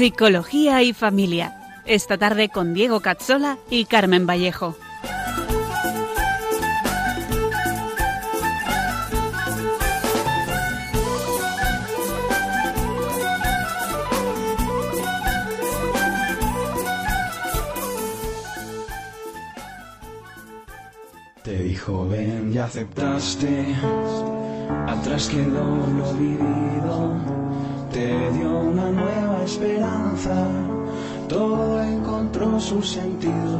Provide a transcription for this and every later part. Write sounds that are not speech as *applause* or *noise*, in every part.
Psicología y Familia. Esta tarde con Diego Cazzola y Carmen Vallejo. Te dijo ven y aceptaste, atrás quedó lo vivido, te dio una nueva esperanza, todo encontró su sentido.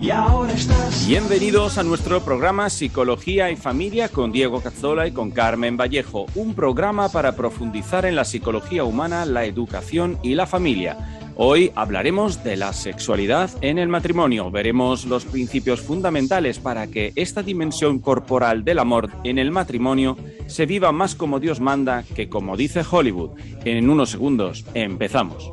Y ahora estás. Bienvenidos a nuestro programa Psicología y Familia con Diego Cazzola y con Carmen Vallejo, un programa para profundizar en la psicología humana, la educación y la familia. Hoy hablaremos de la sexualidad en el matrimonio. Veremos los principios fundamentales para que esta dimensión corporal del amor en el matrimonio se viva más como Dios manda que como dice Hollywood. En unos segundos empezamos.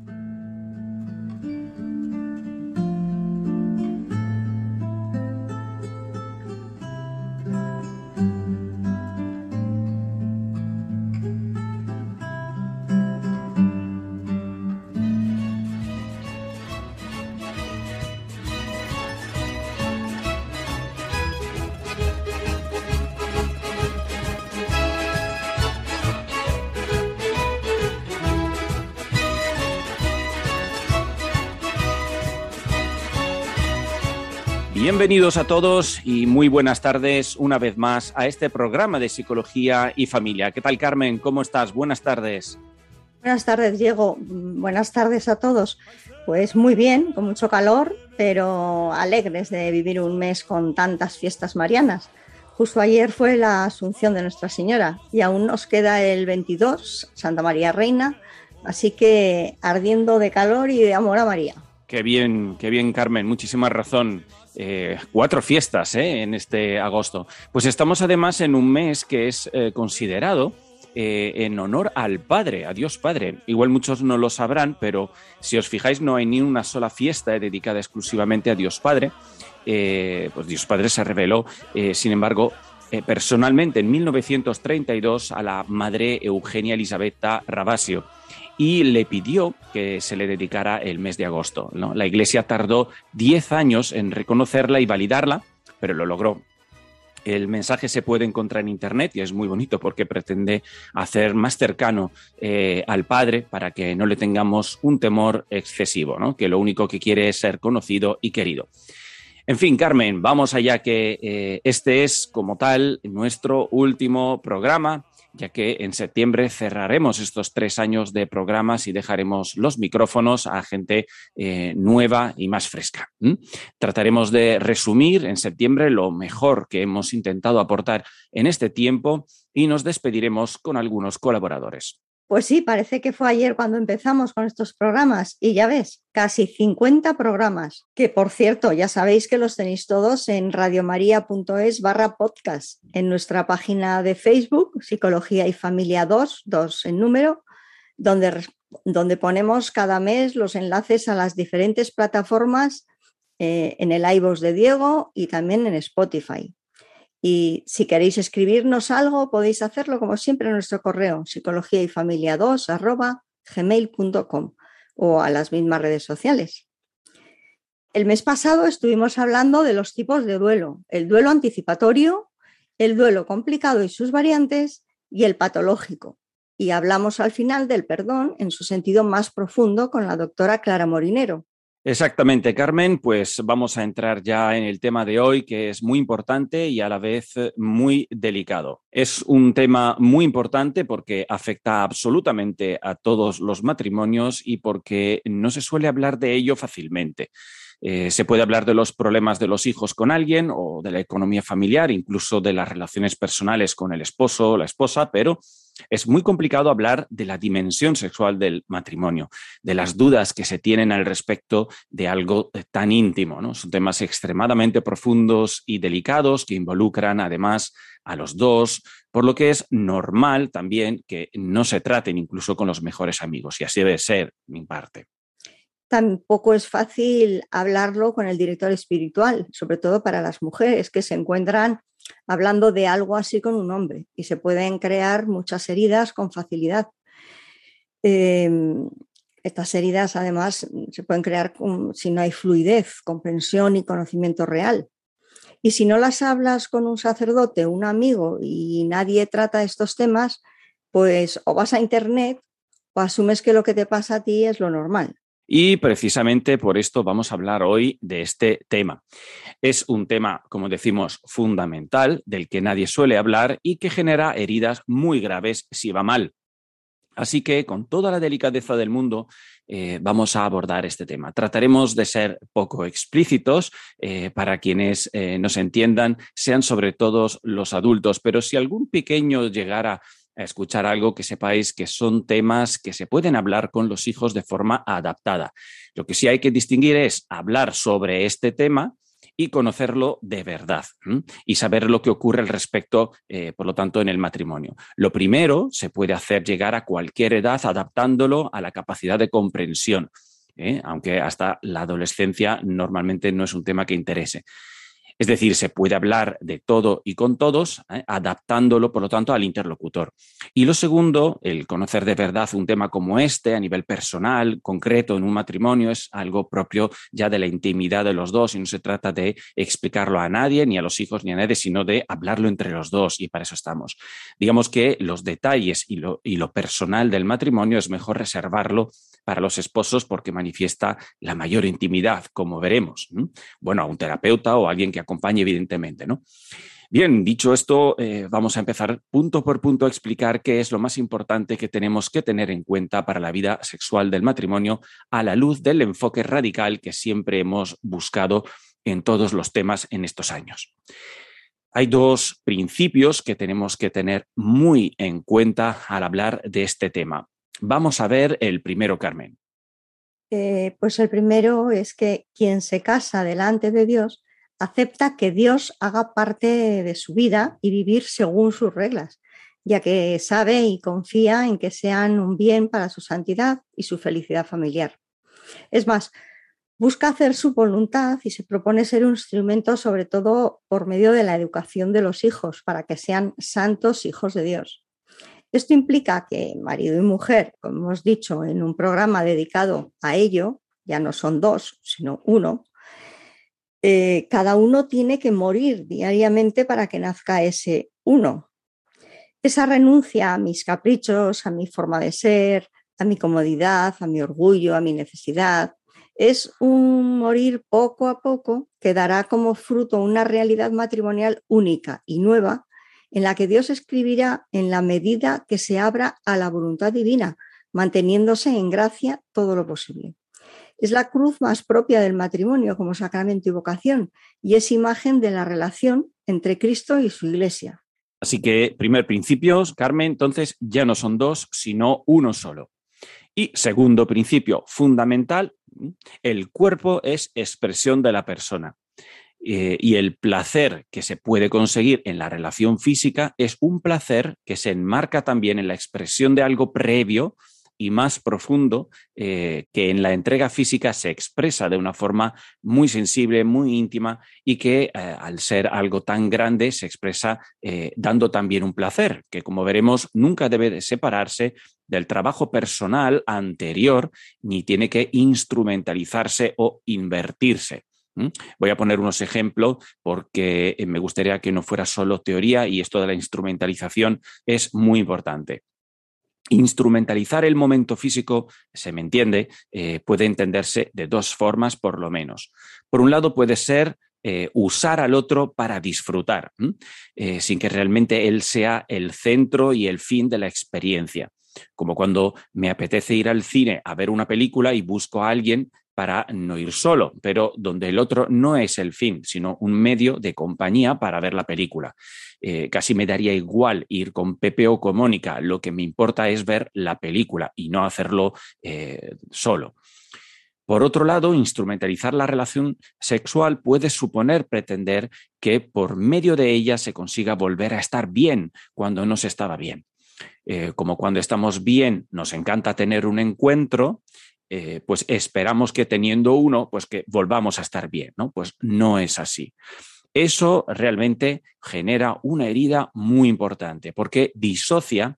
Bienvenidos a todos y muy buenas tardes una vez más a este programa de Psicología y Familia. ¿Qué tal, Carmen? ¿Cómo estás? Buenas tardes. Buenas tardes, Diego. Buenas tardes a todos. Pues muy bien, con mucho calor, pero alegres de vivir un mes con tantas fiestas marianas. Justo ayer fue la Asunción de Nuestra Señora y aún nos queda el 22, Santa María Reina, así que ardiendo de calor y de amor a María. Qué bien, qué bien, Carmen. Muchísima razón. Eh, cuatro fiestas ¿eh? en este agosto. Pues estamos además en un mes que es eh, considerado eh, en honor al Padre, a Dios Padre. Igual muchos no lo sabrán, pero si os fijáis no hay ni una sola fiesta dedicada exclusivamente a Dios Padre. Eh, pues Dios Padre se reveló, sin embargo, personalmente en 1932 a la madre Eugenia Elisabetta Rabasio y le pidió que se le dedicara el mes de agosto. ¿no? La Iglesia tardó 10 años en reconocerla y validarla, pero lo logró. El mensaje se puede encontrar en Internet y es muy bonito porque pretende hacer más cercano eh, al Padre para que no le tengamos un temor excesivo, ¿no? que lo único que quiere es ser conocido y querido. En fin, Carmen, vamos allá que eh, este es como tal nuestro último programa ya que en septiembre cerraremos estos tres años de programas y dejaremos los micrófonos a gente eh, nueva y más fresca. Trataremos de resumir en septiembre lo mejor que hemos intentado aportar en este tiempo y nos despediremos con algunos colaboradores. Pues sí, parece que fue ayer cuando empezamos con estos programas y ya ves, casi 50 programas, que por cierto, ya sabéis que los tenéis todos en radiomaria.es barra podcast, en nuestra página de Facebook, Psicología y Familia 2, 2 en número, donde, donde ponemos cada mes los enlaces a las diferentes plataformas eh, en el iVoox de Diego y también en Spotify. Y si queréis escribirnos algo, podéis hacerlo como siempre en nuestro correo psicología y familia 2 arroba gmail.com o a las mismas redes sociales. El mes pasado estuvimos hablando de los tipos de duelo, el duelo anticipatorio, el duelo complicado y sus variantes y el patológico. Y hablamos al final del perdón en su sentido más profundo con la doctora Clara Morinero. Exactamente, Carmen, pues vamos a entrar ya en el tema de hoy que es muy importante y a la vez muy delicado. Es un tema muy importante porque afecta absolutamente a todos los matrimonios y porque no se suele hablar de ello fácilmente. Eh, se puede hablar de los problemas de los hijos con alguien o de la economía familiar, incluso de las relaciones personales con el esposo o la esposa, pero es muy complicado hablar de la dimensión sexual del matrimonio, de las dudas que se tienen al respecto de algo tan íntimo. ¿no? Son temas extremadamente profundos y delicados que involucran además a los dos, por lo que es normal también que no se traten incluso con los mejores amigos, y así debe ser, mi parte tampoco es fácil hablarlo con el director espiritual, sobre todo para las mujeres que se encuentran hablando de algo así con un hombre y se pueden crear muchas heridas con facilidad. Em, estas heridas además se pueden crear si no hay fluidez, comprensión y conocimiento real. Y si no las hablas con un sacerdote, un amigo y nadie trata estos temas, pues o vas a internet o asumes que lo que te pasa a ti es lo normal. Y precisamente por esto vamos a hablar hoy de este tema. Es un tema, como decimos, fundamental, del que nadie suele hablar y que genera heridas muy graves si va mal. Así que, con toda la delicadeza del mundo, eh, vamos a abordar este tema. Trataremos de ser poco explícitos eh, para quienes eh, nos entiendan, sean sobre todo los adultos, pero si algún pequeño llegara a escuchar algo que sepáis que son temas que se pueden hablar con los hijos de forma adaptada. Lo que sí hay que distinguir es hablar sobre este tema y conocerlo de verdad y saber lo que ocurre al respecto, eh, por lo tanto, en el matrimonio. Lo primero se puede hacer llegar a cualquier edad adaptándolo a la capacidad de comprensión. ¿eh? aunque hasta la adolescencia normalmente no es un tema que interese. Es decir, se puede hablar de todo y con todos, ¿eh? adaptándolo, por lo tanto, al interlocutor. Y lo segundo, el conocer de verdad un tema como este a nivel personal, concreto, en un matrimonio, es algo propio ya de la intimidad de los dos y no se trata de explicarlo a nadie, ni a los hijos, ni a nadie, sino de hablarlo entre los dos y para eso estamos. Digamos que los detalles y lo, y lo personal del matrimonio es mejor reservarlo para los esposos porque manifiesta la mayor intimidad, como veremos. Bueno, a un terapeuta o a alguien que acompañe, evidentemente, ¿no? Bien, dicho esto, eh, vamos a empezar punto por punto a explicar qué es lo más importante que tenemos que tener en cuenta para la vida sexual del matrimonio a la luz del enfoque radical que siempre hemos buscado en todos los temas en estos años. Hay dos principios que tenemos que tener muy en cuenta al hablar de este tema. Vamos a ver el primero, Carmen. Eh, pues el primero es que quien se casa delante de Dios acepta que Dios haga parte de su vida y vivir según sus reglas, ya que sabe y confía en que sean un bien para su santidad y su felicidad familiar. Es más, busca hacer su voluntad y se propone ser un instrumento sobre todo por medio de la educación de los hijos, para que sean santos hijos de Dios. Esto implica que marido y mujer, como hemos dicho en un programa dedicado a ello, ya no son dos, sino uno, eh, cada uno tiene que morir diariamente para que nazca ese uno. Esa renuncia a mis caprichos, a mi forma de ser, a mi comodidad, a mi orgullo, a mi necesidad, es un morir poco a poco que dará como fruto una realidad matrimonial única y nueva en la que Dios escribirá en la medida que se abra a la voluntad divina, manteniéndose en gracia todo lo posible. Es la cruz más propia del matrimonio como sacramento y vocación y es imagen de la relación entre Cristo y su iglesia. Así que, primer principio, Carmen, entonces ya no son dos, sino uno solo. Y segundo principio fundamental, el cuerpo es expresión de la persona. Eh, y el placer que se puede conseguir en la relación física es un placer que se enmarca también en la expresión de algo previo y más profundo eh, que en la entrega física se expresa de una forma muy sensible, muy íntima y que eh, al ser algo tan grande se expresa dando también un placer, que como veremos nunca debe de separarse del trabajo personal anterior ni tiene que instrumentalizarse o invertirse. Voy a poner unos ejemplos porque eh, me gustaría que no fuera solo teoría y esto de la instrumentalización es muy importante. Instrumentalizar el momento físico, se me entiende, eh, puede entenderse de dos formas por lo menos. Por un lado puede ser eh, usar al otro para disfrutar, sin que realmente él sea el centro y el fin de la experiencia. Como cuando me apetece ir al cine a ver una película y busco a alguien para no ir solo, pero donde el otro no es el fin, sino un medio de compañía para ver la película. Eh, casi me daría igual ir con Pepe o con Mónica, lo que me importa es ver la película y no hacerlo eh, solo. Por otro lado, instrumentalizar la relación sexual puede suponer pretender que por medio de ella se consiga volver a estar bien cuando no se estaba bien. Eh, como cuando estamos bien nos encanta tener un encuentro, eh, pues esperamos que teniendo uno, pues que volvamos a estar bien, ¿no? Pues no es así. Eso realmente genera una herida muy importante porque disocia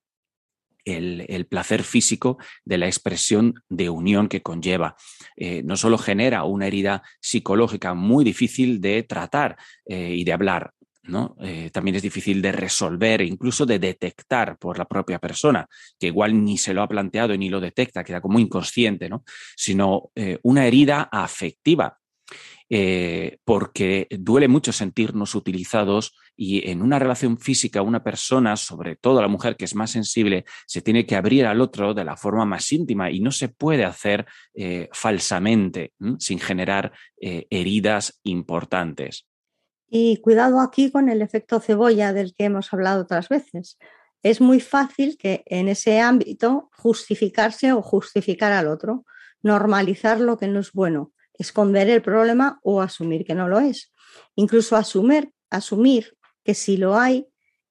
el, placer físico de la expresión de unión que conlleva. Eh, no solo genera una herida psicológica muy difícil de tratar eh, y de hablar, Eh, también es difícil de resolver e incluso de detectar por la propia persona, que igual ni se lo ha planteado y ni lo detecta, queda como inconsciente, ¿no? sino eh, una herida afectiva, eh, porque duele mucho sentirnos utilizados y en una relación física una persona, sobre todo la mujer que es más sensible, se tiene que abrir al otro de la forma más íntima y no se puede hacer falsamente, sin generar heridas importantes. Y cuidado aquí con el efecto cebolla del que hemos hablado otras veces. Es muy fácil que en ese ámbito justificarse o justificar al otro, normalizar lo que no es bueno, esconder el problema o asumir que no lo es. Incluso asumir, asumir que si lo hay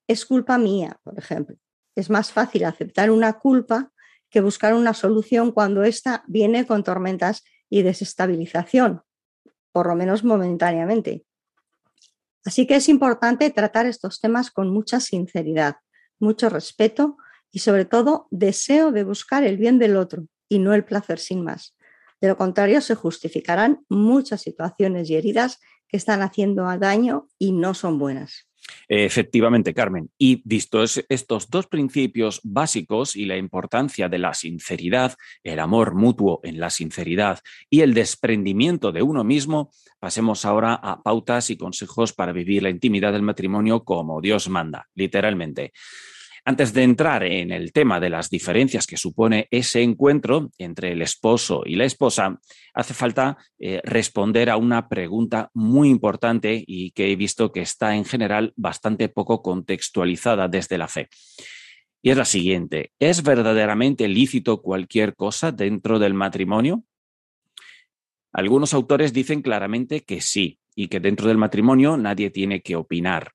es culpa mía, por ejemplo. Es más fácil aceptar una culpa que buscar una solución cuando ésta viene con tormentas y desestabilización, por lo menos momentáneamente. Así que es importante tratar estos temas con mucha sinceridad, mucho respeto y sobre todo deseo de buscar el bien del otro y no el placer sin más. De lo contrario, se justificarán muchas situaciones y heridas que están haciendo daño y no son buenas. Efectivamente, Carmen. Y vistos estos dos principios básicos y la importancia de la sinceridad, el amor mutuo en la sinceridad y el desprendimiento de uno mismo, pasemos ahora a pautas y consejos para vivir la intimidad del matrimonio como Dios manda, literalmente. Antes de entrar en el tema de las diferencias que supone ese encuentro entre el esposo y la esposa, hace falta eh, responder a una pregunta muy importante y que he visto que está en general bastante poco contextualizada desde la fe. Y es la siguiente, ¿es verdaderamente lícito cualquier cosa dentro del matrimonio? Algunos autores dicen claramente que sí, y que dentro del matrimonio nadie tiene que opinar.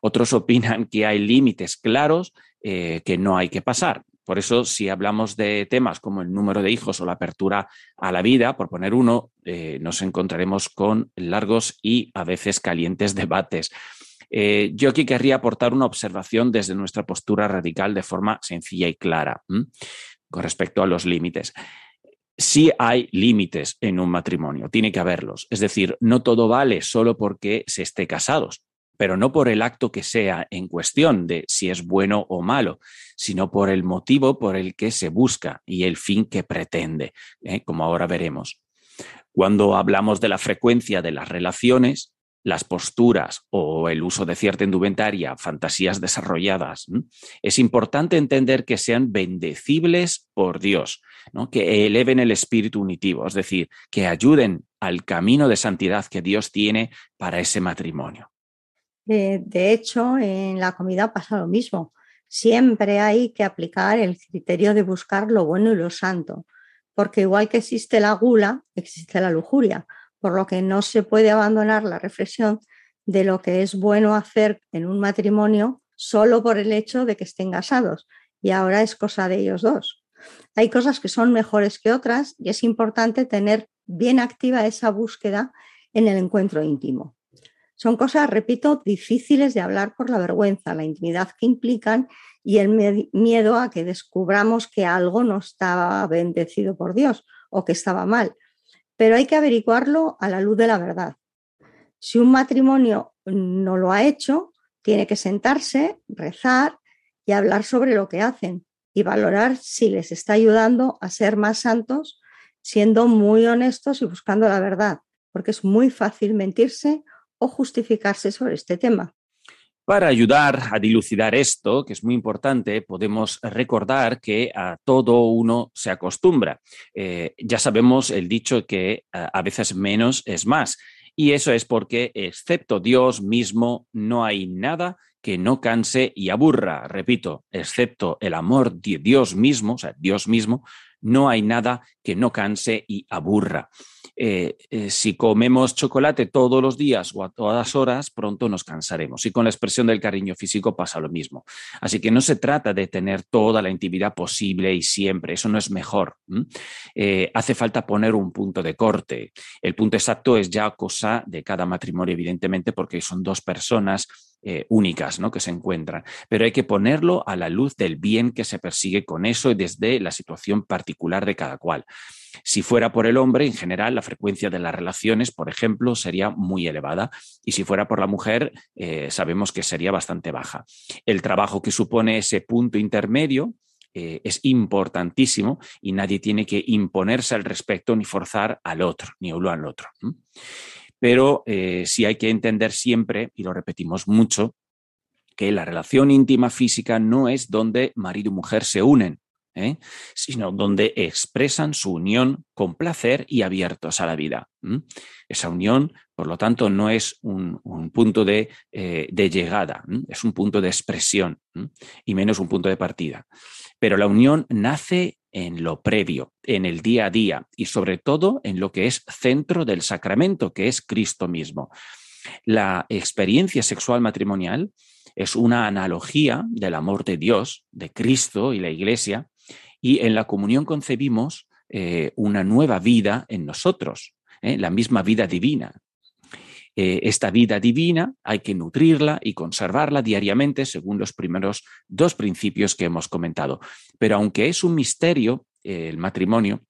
Otros opinan que hay límites claros eh, que no hay que pasar. Por eso, si hablamos de temas como el número de hijos o la apertura a la vida, por poner uno, eh, nos encontraremos con largos y a veces calientes *laughs* debates. Eh, yo aquí querría aportar una observación desde nuestra postura radical de forma sencilla y clara con respecto a los límites sí hay límites en un matrimonio, tiene que haberlos. Es decir, no todo vale solo porque se esté casados, pero no por el acto que sea en cuestión de si es bueno o malo, sino por el motivo por el que se busca y el fin que pretende, ¿eh? como ahora veremos. Cuando hablamos de la frecuencia de las relaciones, las posturas o el uso de cierta indumentaria, fantasías desarrolladas, es importante entender que sean bendecibles por Dios, que eleven el espíritu unitivo, es decir, que ayuden al camino de santidad que Dios tiene para ese matrimonio. De hecho, en la comida pasa lo mismo. Siempre hay que aplicar el criterio de buscar lo bueno y lo santo, porque igual que existe la gula, existe la lujuria por lo que no se puede abandonar la reflexión de lo que es bueno hacer en un matrimonio solo por el hecho de que estén casados. Y ahora es cosa de ellos dos. Hay cosas que son mejores que otras y es importante tener bien activa esa búsqueda en el encuentro íntimo. Son cosas, repito, difíciles de hablar por la vergüenza, la intimidad que implican y el miedo a que descubramos que algo no estaba bendecido por Dios o que estaba mal pero hay que averiguarlo a la luz de la verdad. Si un matrimonio no lo ha hecho, tiene que sentarse, rezar y hablar sobre lo que hacen, y valorar si les está ayudando a ser más santos, siendo muy honestos y buscando la verdad, porque es muy fácil mentirse o justificarse sobre este tema. Para ayudar a dilucidar esto, que es muy importante, podemos recordar que a todo uno se acostumbra. Eh, ya sabemos el dicho que a, a veces menos es más. Y eso es porque, excepto Dios mismo, no hay nada que no canse y aburra. Repito, excepto el amor de Dios mismo, o sea, Dios mismo, no hay nada que no canse y aburra. Eh, eh, si comemos chocolate todos los días o a todas horas, pronto nos cansaremos. Y con la expresión del cariño físico pasa lo mismo. Así que no se trata de tener toda la intimidad posible y siempre, eso no es mejor. Eh, hace falta poner un punto de corte. El punto exacto es ya cosa de cada matrimonio, evidentemente, porque son dos personas únicas ¿no? que se encuentran. Pero hay que ponerlo a la luz del bien que se persigue con eso y desde la situación particular de cada cual. Si fuera por el hombre, en general, la frecuencia de las relaciones, por ejemplo, sería muy elevada y si fuera por la mujer, eh, sabemos que sería bastante baja. El trabajo que supone ese punto intermedio eh, es importantísimo y nadie tiene que imponerse al respecto ni forzar al otro, ni uno al otro. Pero eh, sí hay que entender siempre, y lo repetimos mucho, que la relación íntima física no es donde marido y mujer se unen, ¿eh? sino donde expresan su unión con placer y abiertos a la vida. Esa unión, por lo tanto, no es un, punto de, eh, llegada, es un punto de expresión y menos un punto de partida. Pero la unión nace en lo previo, en el día a día y sobre todo en lo que es centro del sacramento, que es Cristo mismo. La experiencia sexual matrimonial es una analogía del amor de Dios, de Cristo y la Iglesia, y en la comunión concebimos eh, una nueva vida en nosotros, ¿eh? la misma vida divina. Eh, esta vida divina hay que nutrirla y conservarla diariamente según los primeros dos principios que hemos comentado. Pero aunque es un misterio el matrimonio,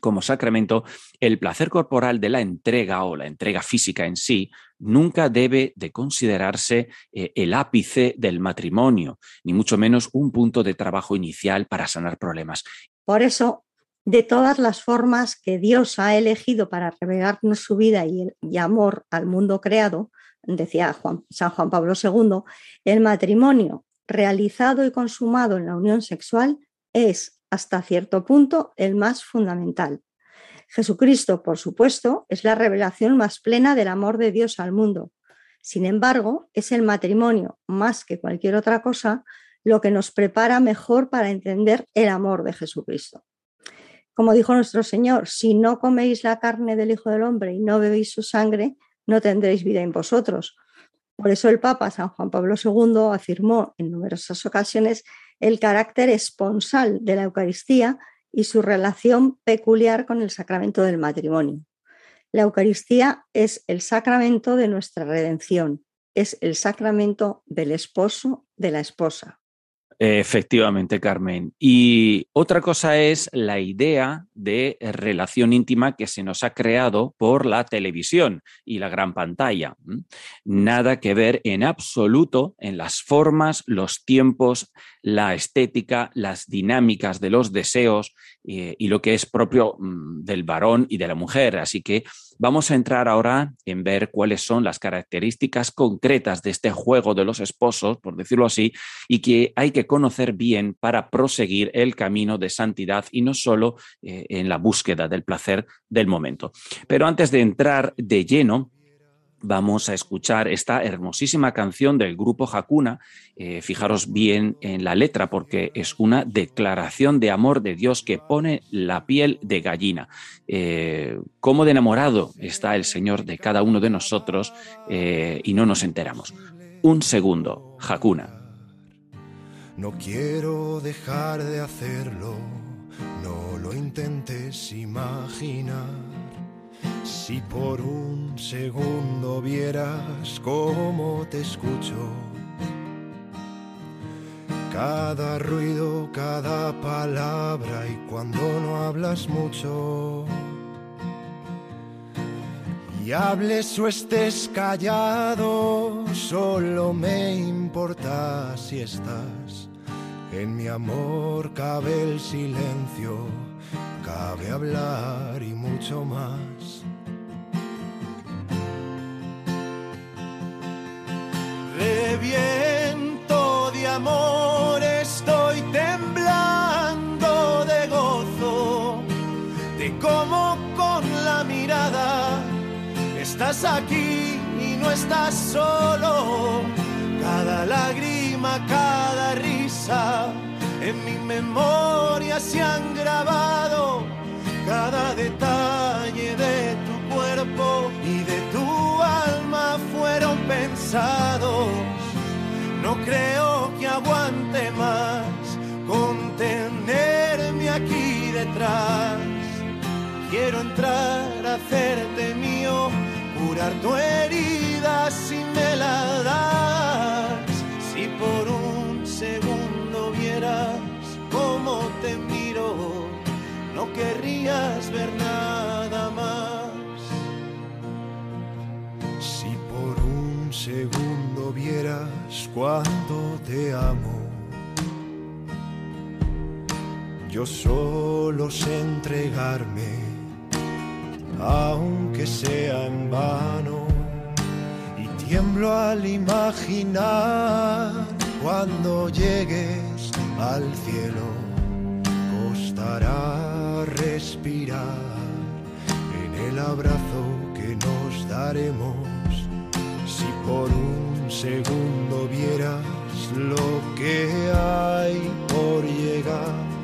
como sacramento, el placer corporal de la entrega o la entrega física en sí nunca debe de considerarse eh, el ápice del matrimonio, ni mucho menos un punto de trabajo inicial para sanar problemas. Por eso, de todas las formas que Dios ha elegido para revelarnos su vida y, y amor al mundo creado, decía Juan, San Juan Pablo II, el matrimonio realizado y consumado en la unión sexual es, hasta cierto punto, el más fundamental. Jesucristo, por supuesto, es la revelación más plena del amor de Dios al mundo. Sin embargo, es el matrimonio, más que cualquier otra cosa, lo que nos prepara mejor para entender el amor de Jesucristo. Como dijo nuestro Señor, si no coméis la carne del Hijo del Hombre y no bebéis su sangre, no tendréis vida en vosotros. Por eso el Papa San Juan Pablo II afirmó en numerosas ocasiones el carácter esponsal de la Eucaristía y su relación peculiar con el sacramento del matrimonio. La Eucaristía es el sacramento de nuestra redención, es el sacramento del esposo, de la esposa. Efectivamente, Carmen. Y otra cosa es la idea de relación íntima que se nos ha creado por la televisión y la gran pantalla. Nada que ver en absoluto en las formas, los tiempos, la estética, las dinámicas de los deseos eh, y lo que es propio mm, del varón y de la mujer. Así que Vamos a entrar ahora en ver cuáles son las características concretas de este juego de los esposos, por decirlo así, y que hay que conocer bien para proseguir el camino de santidad y no solo eh, en la búsqueda del placer del momento. Pero antes de entrar de lleno, vamos a escuchar esta hermosísima canción del grupo Hakuna. Eh, fijaros bien en la letra porque es una declaración de amor de Dios que pone la piel de gallina. Eh, cómo de enamorado está el Señor de cada uno de nosotros eh, y no nos enteramos. Un segundo, Hakuna. No quiero dejar de hacerlo, no lo intentes imaginar si por un segundo vieras cómo te escucho, cada ruido, cada palabra y cuando no hablas mucho. Y hables o estés callado, solo me importa si estás En mi amor cabe el silencio, cabe hablar y mucho más. Reviento de amor, estoy temblando de gozo, de cómo con la mirada estás aquí y no estás solo. Cada lágrima, cada risa en mi memoria se han grabado. Cada detalle No creo que aguante más contenerme aquí detrás. Quiero entrar a hacerte mío, curar tu herida si me la das. Si por un segundo vieras cómo te miro, no querrías ver nada segundo vieras cuánto te amo. Yo solo sé entregarme, aunque sea en vano, y tiemblo al imaginar cuando llegues al cielo. Costará respirar en el abrazo que nos daremos. Si por un segundo vieras lo que hay por llegar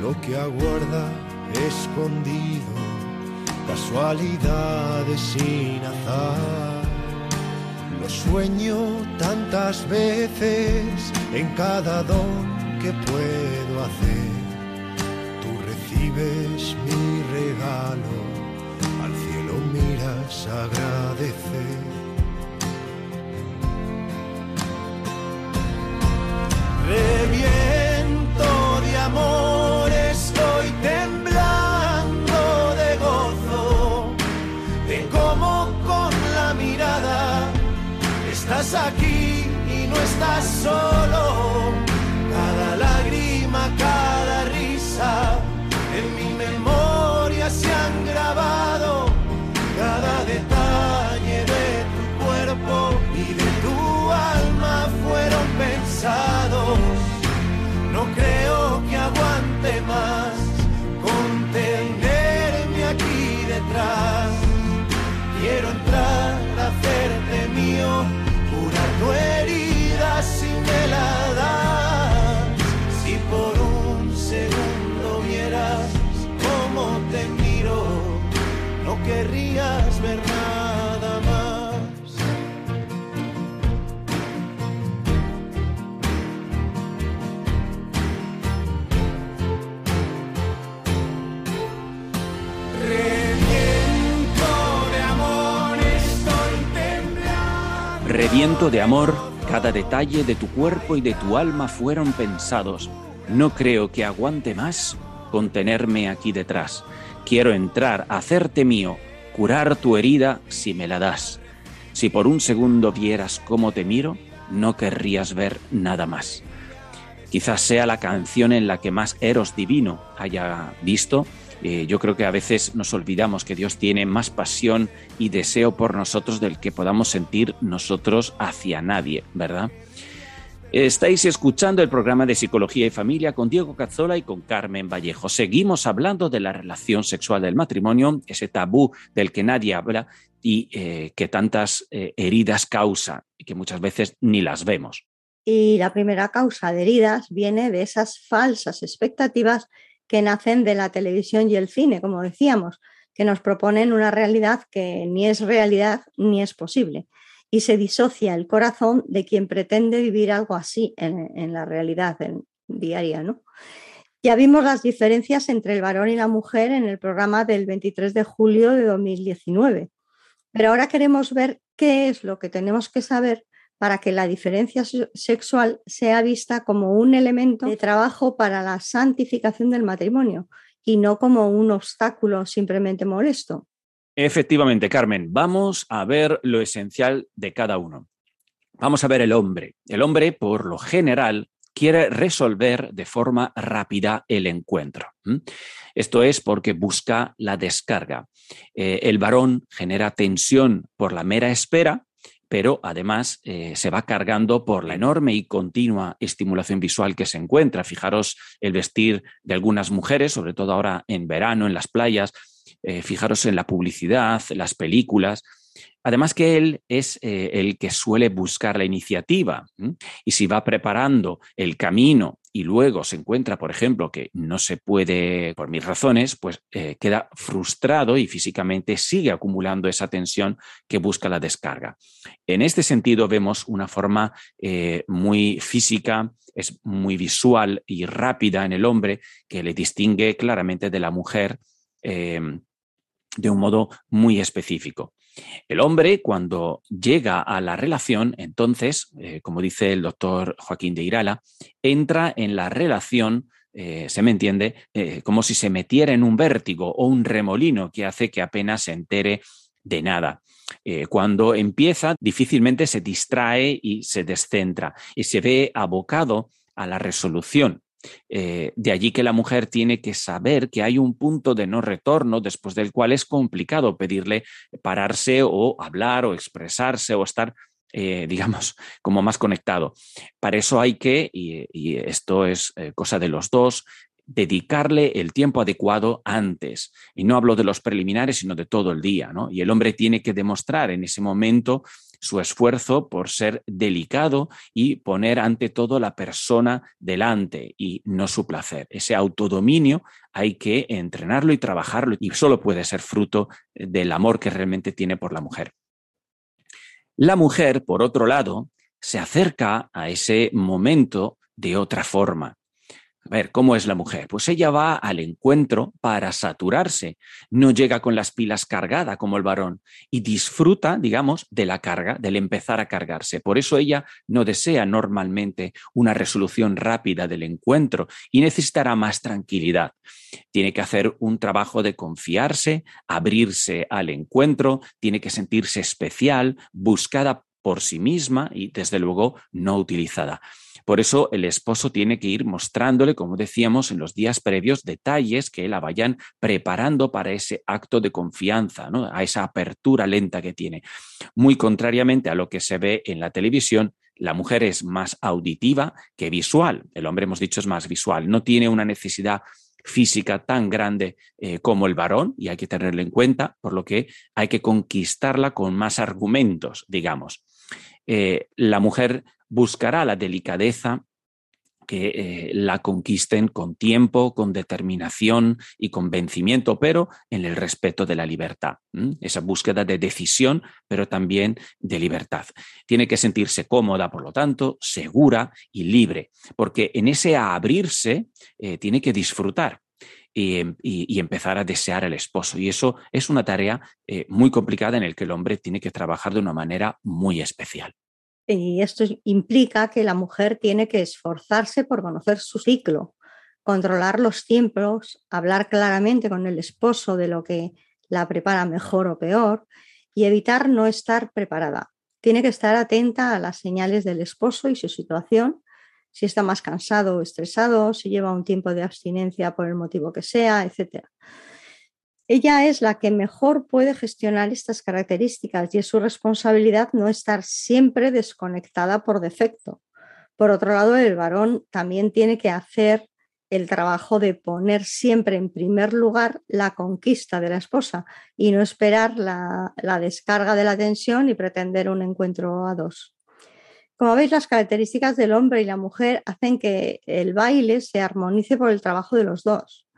lo que aguarda escondido, casualidades sin azar. Lo sueño tantas veces en cada don que puedo hacer. Tú recibes mi regalo, al cielo miras agradecer. Reviento de amor, estoy temblando de gozo, de cómo con la mirada estás aquí y no estás solo. De amor, cada detalle de tu cuerpo y de tu alma fueron pensados. No creo que aguante más contenerme aquí detrás. Quiero entrar, hacerte mío, curar tu herida si me la das. Si por un segundo vieras cómo te miro, no querrías ver nada más. Quizás sea la canción en la que más Eros divino haya visto. Eh, yo creo que a veces nos olvidamos que Dios tiene más pasión y deseo por nosotros del que podamos sentir nosotros hacia nadie, ¿verdad? Estáis escuchando el programa de Psicología y Familia con Diego Cazzola y con Carmen Vallejo. Seguimos hablando de la relación sexual del matrimonio, ese tabú del que nadie habla y eh, que tantas eh, heridas causa y que muchas veces ni las vemos. Y la primera causa de heridas viene de esas falsas expectativas que nacen de la televisión y el cine, como decíamos, que nos proponen una realidad que ni es realidad ni es posible. Y se disocia el corazón de quien pretende vivir algo así en, la realidad en, diaria. ¿no? Ya vimos las diferencias entre el varón y la mujer en el programa del 23 de julio de 2019. Pero ahora queremos ver qué es lo que tenemos que saber para que la diferencia sexual sea vista como un elemento de trabajo para la santificación del matrimonio y no como un obstáculo simplemente molesto. Efectivamente, Carmen, vamos a ver lo esencial de cada uno. Vamos a ver el hombre. El hombre, por lo general, quiere resolver de forma rápida el encuentro. Esto es porque busca la descarga. Eh, el varón genera tensión por la mera espera, pero además eh, se va cargando por la enorme y continua estimulación visual que se encuentra. Fijaros el vestir de algunas mujeres, sobre todo ahora en verano, en las playas, eh, fijaros en la publicidad, las películas. Además que él es eh, el que suele buscar la iniciativa y si va preparando el camino y luego se encuentra, por ejemplo, que no se puede, por mis razones, pues eh, queda frustrado y físicamente sigue acumulando esa tensión que busca la descarga. En este sentido vemos una forma eh, muy física, es muy visual y rápida en el hombre que le distingue claramente de la mujer de un modo muy específico. El hombre, cuando llega a la relación, entonces, eh, como dice el doctor Joaquín de Irala, entra en la relación, eh, se me entiende, eh, como si se metiera en un vértigo o un remolino que hace que apenas se entere de nada. cuando empieza, difícilmente se distrae y se descentra y se ve abocado a la resolución eh, de allí que la mujer tiene que saber que hay un punto de no retorno después del cual es complicado pedirle pararse o hablar o expresarse o estar, eh, *laughs* digamos, como más conectado. Para eso hay que, y, esto es eh, cosa de los dos, dedicarle el tiempo adecuado antes. Y no hablo de los preliminares, sino de todo el día, ¿no? Y el hombre tiene que demostrar en ese momento su esfuerzo por ser delicado y poner ante todo la persona delante y no su placer. Ese autodominio hay que entrenarlo y trabajarlo y solo puede ser fruto del amor que realmente tiene por la mujer. La mujer, por otro lado, se acerca a ese momento de otra forma. A ver, ¿cómo es la mujer? Pues ella va al encuentro para saturarse, no llega con las pilas cargadas como el varón y disfruta, digamos, de la carga, del empezar a cargarse. Por eso ella no desea normalmente una resolución rápida del encuentro y necesitará más tranquilidad. Tiene que hacer un trabajo de confiarse, abrirse al encuentro, tiene que sentirse especial, buscada por sí misma y desde luego no utilizada. Por eso el esposo tiene que ir mostrándole, como decíamos en los días previos, detalles que la vayan preparando para ese acto de confianza, a esa apertura lenta que tiene. Muy contrariamente a lo que se ve en la televisión, la mujer es más auditiva que visual. El hombre, hemos dicho, es más visual. No tiene una necesidad física tan grande eh, como el varón y hay que tenerlo en cuenta, por lo que hay que conquistarla con más argumentos, digamos. Eh, la mujer buscará la delicadeza que eh, la conquisten con tiempo, con determinación y convencimiento, pero en el respeto de la libertad. Esa búsqueda de decisión, pero también de libertad. Tiene que sentirse cómoda, por lo tanto, segura y libre, porque en ese abrirse eh, tiene que disfrutar. Y, empezar a desear al esposo. Y eso es una tarea eh, muy complicada en la que el hombre tiene que trabajar de una manera muy especial. Y esto implica que la mujer tiene que esforzarse por conocer su ciclo, controlar los tiempos, hablar claramente con el esposo de lo que la prepara mejor o peor y evitar no estar preparada. Tiene que estar atenta a las señales del esposo y su situación, si está más cansado o estresado, si lleva un tiempo de abstinencia por el motivo que sea, etc. Ella es la que mejor puede gestionar estas características y es su responsabilidad no estar siempre desconectada por defecto. Por otro lado, el varón también tiene que hacer el trabajo de poner siempre en primer lugar la conquista de la esposa y no esperar la, descarga de la tensión y pretender un encuentro a dos. Como veis, las características del hombre y la mujer hacen que el baile se armonice por el trabajo de los dos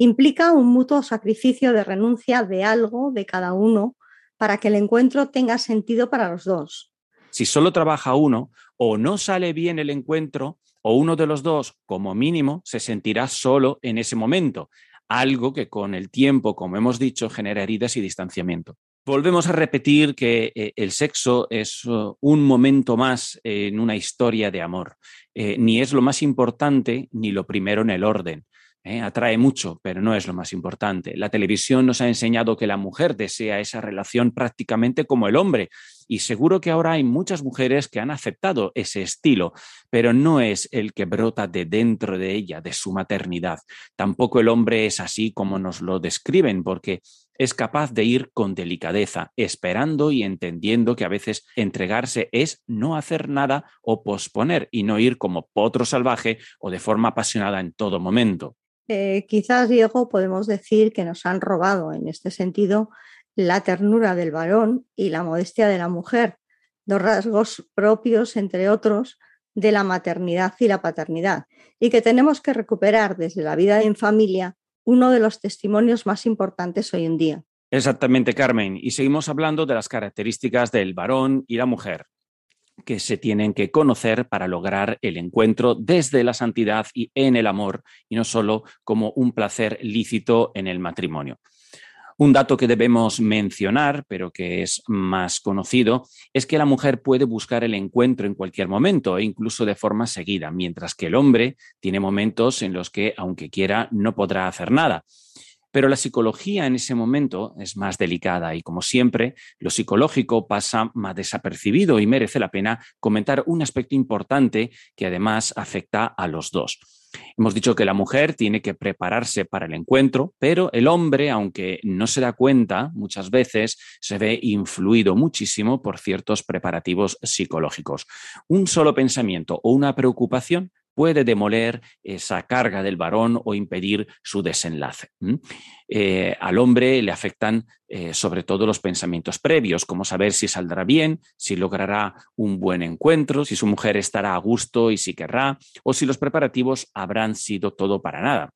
implica un mutuo sacrificio de renuncia de algo de cada uno para que el encuentro tenga sentido para los dos. Si solo trabaja uno o no sale bien el encuentro o uno de los dos, como mínimo, se sentirá solo en ese momento, algo que con el tiempo, como hemos dicho, genera heridas y distanciamiento. Volvemos a repetir que eh, el sexo es uh, un momento más en una historia de amor. Eh, ni es lo más importante ni lo primero en el orden ¿eh? atrae mucho, pero no es lo más importante. La televisión nos ha enseñado que la mujer desea esa relación prácticamente como el hombre. Y seguro que ahora hay muchas mujeres que han aceptado ese estilo, pero no es el que brota de dentro de ella, de su maternidad. Tampoco el hombre es así como nos lo describen, porque es capaz de ir con delicadeza, esperando y entendiendo que a veces entregarse es no hacer nada o posponer y no ir como potro salvaje o de forma apasionada en todo momento. Eh, quizás, Diego, podemos decir que nos han robado en este sentido la ternura del varón y la modestia de la mujer, dos rasgos propios, entre otros, de la maternidad y la paternidad, y que tenemos que recuperar desde la vida en familia uno de los testimonios más importantes hoy en día. Exactamente, Carmen. Y seguimos hablando de las características del varón y la mujer que se tienen que conocer para lograr el encuentro desde la santidad y en el amor, y no solo como un placer lícito en el matrimonio. Un dato que debemos mencionar, pero que es más conocido, es que la mujer puede buscar el encuentro en cualquier momento e incluso de forma seguida, mientras que el hombre tiene momentos en los que, aunque quiera, no podrá hacer nada. Pero la psicología en ese momento es más delicada y, como siempre, lo psicológico pasa más desapercibido y merece la pena comentar un aspecto importante que además afecta a los dos. Hemos dicho que la mujer tiene que prepararse para el encuentro, pero el hombre, aunque no se da cuenta, muchas veces se ve influido muchísimo por ciertos preparativos psicológicos. Un solo pensamiento o una preocupación puede demoler esa carga del varón o impedir su desenlace. Eh, al hombre le afectan eh, sobre todo los pensamientos previos, como saber si saldrá bien, si logrará un buen encuentro, si su mujer estará a gusto y si querrá, o si los preparativos habrán sido todo para nada.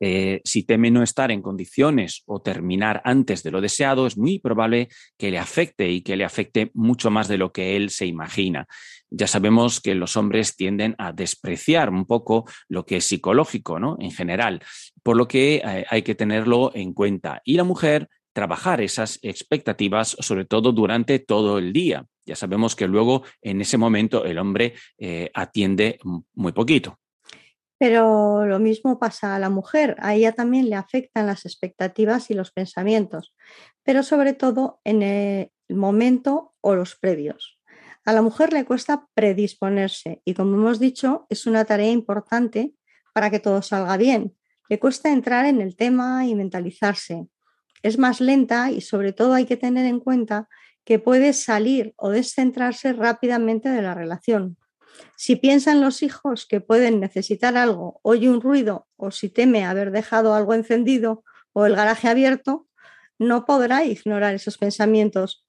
Eh, si teme no estar en condiciones o terminar antes de lo deseado, es muy probable que le afecte y que le afecte mucho más de lo que él se imagina. Ya sabemos que los hombres tienden a despreciar un poco lo que es psicológico, ¿no? En general, por lo que eh, hay que tenerlo en cuenta. Y la mujer trabajar esas expectativas, sobre todo durante todo el día. Ya sabemos que luego en ese momento el hombre eh, atiende muy poquito. Pero lo mismo pasa a la mujer, a ella también le afectan las expectativas y los pensamientos, pero sobre todo en el momento o los previos. A la mujer le cuesta predisponerse y como hemos dicho, es una tarea importante para que todo salga bien. Le cuesta entrar en el tema y mentalizarse. Es más lenta y sobre todo hay que tener en cuenta que puede salir o descentrarse rápidamente de la relación. Si piensa en los hijos que pueden necesitar algo, oye un ruido o si teme haber dejado algo encendido o el garaje abierto, no podrá ignorar esos pensamientos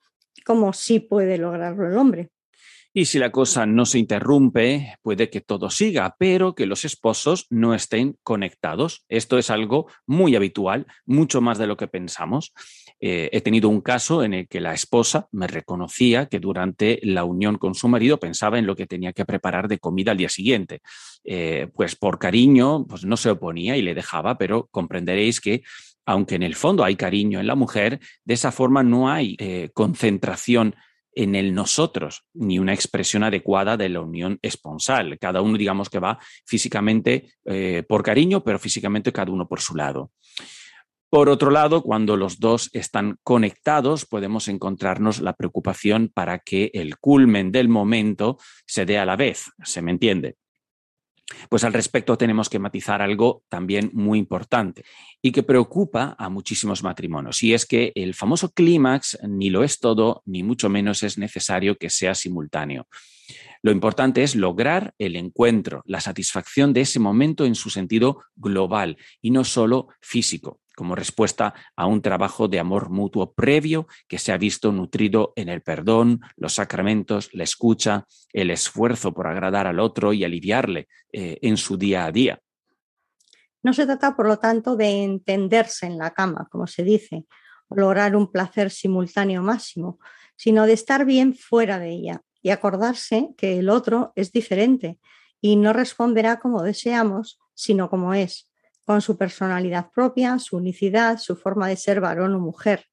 como sí puede lograrlo el hombre. Y si la cosa no se interrumpe, puede que todo siga, pero que los esposos no estén conectados. Esto es algo muy habitual, mucho más de lo que pensamos. Eh, he tenido un caso en el que la esposa me reconocía que durante la unión con su marido pensaba en lo que tenía que preparar de comida al día siguiente. Eh, pues por cariño, pues no se oponía y le dejaba, pero comprenderéis que aunque en el fondo hay cariño en la mujer, de esa forma no hay eh, concentración en el nosotros, ni una expresión adecuada de la unión esponsal. Cada uno, digamos que va físicamente eh, por cariño, pero físicamente cada uno por su lado. Por otro lado, cuando los dos están conectados, podemos encontrarnos la preocupación para que el culmen del momento se dé a la vez, ¿se me entiende? Pues al respecto tenemos que matizar algo también muy importante y que preocupa a muchísimos matrimonios, y es que el famoso clímax ni lo es todo, ni mucho menos es necesario que sea simultáneo. Lo importante es lograr el encuentro, la satisfacción de ese momento en su sentido global y no solo físico como respuesta a un trabajo de amor mutuo previo que se ha visto nutrido en el perdón, los sacramentos, la escucha, el esfuerzo por agradar al otro y aliviarle eh, en su día a día. No se trata, por lo tanto, de entenderse en la cama, como se dice, o lograr un placer simultáneo máximo, sino de estar bien fuera de ella y acordarse que el otro es diferente y no responderá como deseamos, sino como es con su personalidad propia, su unicidad, su forma de ser varón o mujer.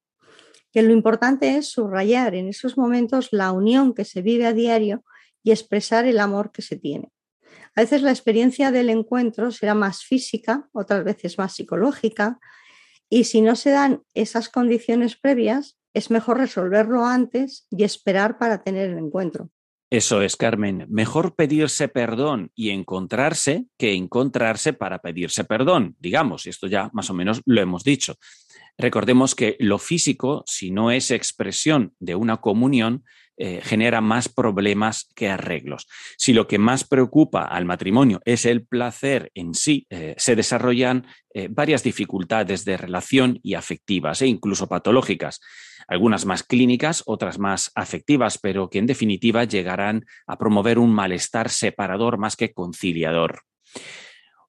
Que lo importante es subrayar en esos momentos la unión que se vive a diario y expresar el amor que se tiene. A veces la experiencia del encuentro será más física, otras veces más psicológica, y si no se dan esas condiciones previas, es mejor resolverlo antes y esperar para tener el encuentro. Eso es, Carmen. Mejor pedirse perdón y encontrarse que encontrarse para pedirse perdón, digamos, y esto ya más o menos lo hemos dicho. Recordemos que lo físico, si no es expresión de una comunión, eh, genera más problemas que arreglos. Si lo que más preocupa al matrimonio es el placer en sí, eh, se desarrollan eh, varias dificultades de relación y afectivas e incluso patológicas, algunas más clínicas, otras más afectivas, pero que en definitiva llegarán a promover un malestar separador más que conciliador.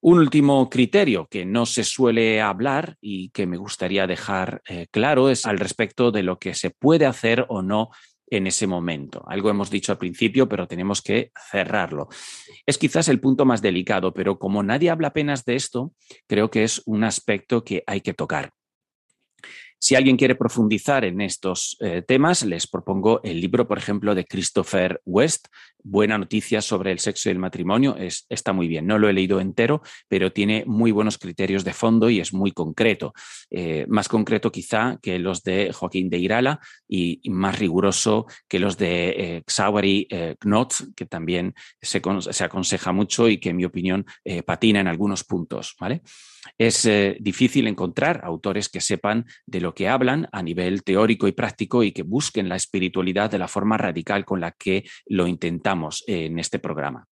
Un último criterio que no se suele hablar y que me gustaría dejar claro es al respecto de lo que se puede hacer o no en ese momento. Algo hemos dicho al principio, pero tenemos que cerrarlo. Es quizás el punto más delicado, pero como nadie habla apenas de esto, creo que es un aspecto que hay que tocar. Si alguien quiere profundizar en estos eh, temas, les propongo el libro, por ejemplo, de Christopher West, Buena noticia sobre el sexo y el matrimonio. Es, está muy bien, no lo he leído entero, pero tiene muy buenos criterios de fondo y es muy concreto. Eh, más concreto quizá que los de Joaquín de Irala y, más riguroso que los de eh, Xauari eh, Knotz, que también se, se, aconseja mucho y que en mi opinión patina en algunos puntos. ¿vale? Es eh, difícil encontrar autores que sepan de lo que hablan a nivel teórico y práctico y que busquen la espiritualidad de la forma radical con la que lo intentamos en este programa.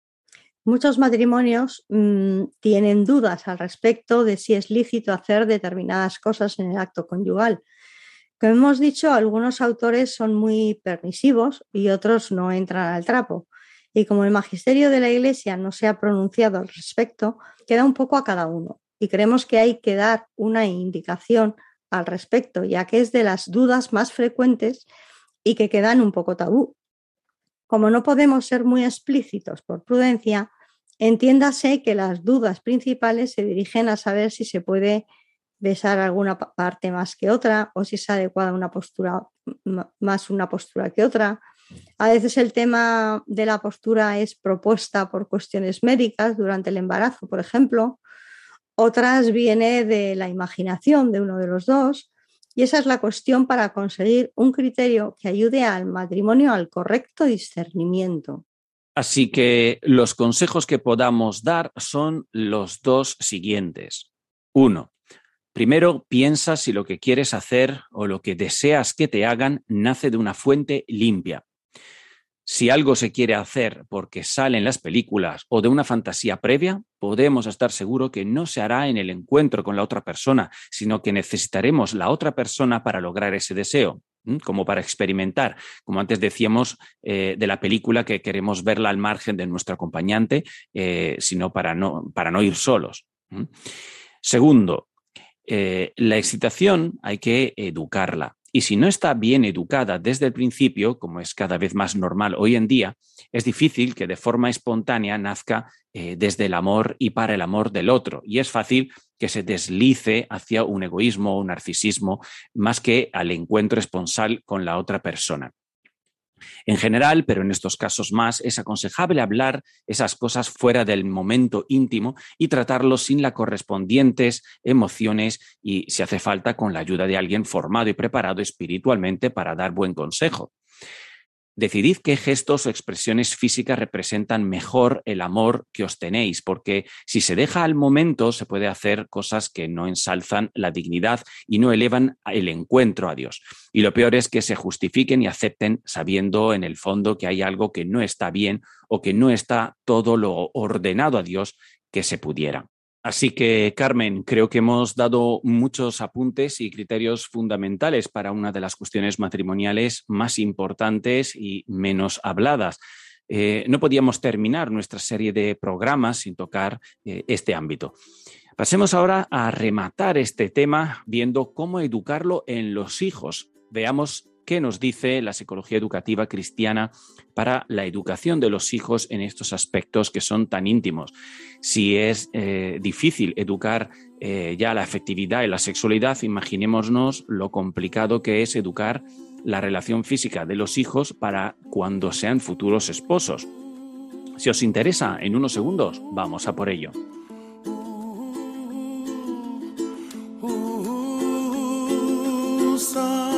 Muchos matrimonios mmm, tienen dudas al respecto de si es lícito hacer determinadas cosas en el acto conyugal. Como hemos dicho, algunos autores son muy permisivos y otros no entran al trapo. Y como el magisterio de la Iglesia no se ha pronunciado al respecto, queda un poco a cada uno y creemos que hay que dar una indicación al respecto, ya que es de las dudas más frecuentes y que quedan un poco tabú. Como no podemos ser muy explícitos por prudencia, entiéndase que las dudas principales se dirigen a saber si se puede besar alguna parte más que otra o si es adecuada una postura más una postura que otra. A veces el tema de la postura es propuesta por cuestiones médicas durante el embarazo, por ejemplo, otras viene de la imaginación de uno de los dos. Y esa es la cuestión para conseguir un criterio que ayude al matrimonio al correcto discernimiento. Así que los consejos que podamos dar son los dos siguientes. Uno, primero piensa si lo que quieres hacer o lo que deseas que te hagan nace de una fuente limpia. Si algo se quiere hacer porque sale en las películas o de una fantasía previa, podemos estar seguros que no se hará en el encuentro con la otra persona, sino que necesitaremos la otra persona para lograr ese deseo, como para experimentar, como antes decíamos eh, de la película que queremos verla al margen de nuestro acompañante, eh, sino para no, para no ir solos. Segundo, eh, la excitación hay que educarla. Y si no está bien educada desde el principio, como es cada vez más normal hoy en día, es difícil que de forma espontánea nazca eh, desde el amor y para el amor del otro. Y es fácil que se deslice hacia un egoísmo o un narcisismo más que al encuentro esponsal con la otra persona. En general, pero en estos casos más, es aconsejable hablar esas cosas fuera del momento íntimo y tratarlos sin las correspondientes emociones y, si hace falta, con la ayuda de alguien formado y preparado espiritualmente para dar buen consejo. Decidid qué gestos o expresiones físicas representan mejor el amor que os tenéis, porque si se deja al momento se puede hacer cosas que no ensalzan la dignidad y no elevan el encuentro a Dios. Y lo peor es que se justifiquen y acepten sabiendo en el fondo que hay algo que no está bien o que no está todo lo ordenado a Dios que se pudiera. Así que, Carmen, creo que hemos dado muchos apuntes y criterios fundamentales para una de las cuestiones matrimoniales más importantes y menos habladas. Eh, no podíamos terminar nuestra serie de programas sin tocar eh, este ámbito. Pasemos ahora a rematar este tema viendo cómo educarlo en los hijos. Veamos qué nos dice la psicología educativa cristiana para la educación de los hijos en estos aspectos que son tan íntimos. Si es eh, difícil educar eh, ya la afectividad y la sexualidad, imaginémonos lo complicado que es educar la relación física de los hijos para cuando sean futuros esposos. Si os interesa, en unos segundos vamos a por ello. Somewhere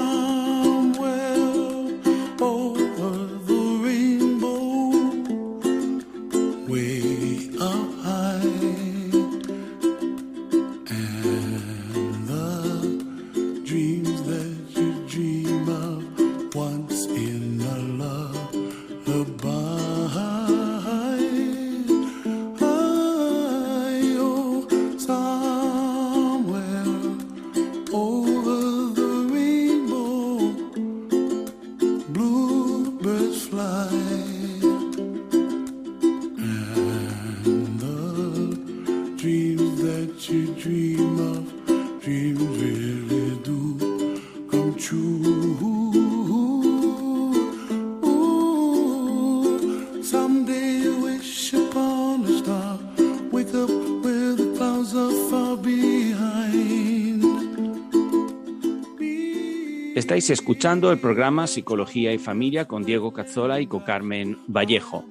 true. Ooh, someday you wish upon a star, wake up where the clouds are far behind. Estáis escuchando el programa Psicología y Familia con Diego Cazzola y con Carmen Vallejo.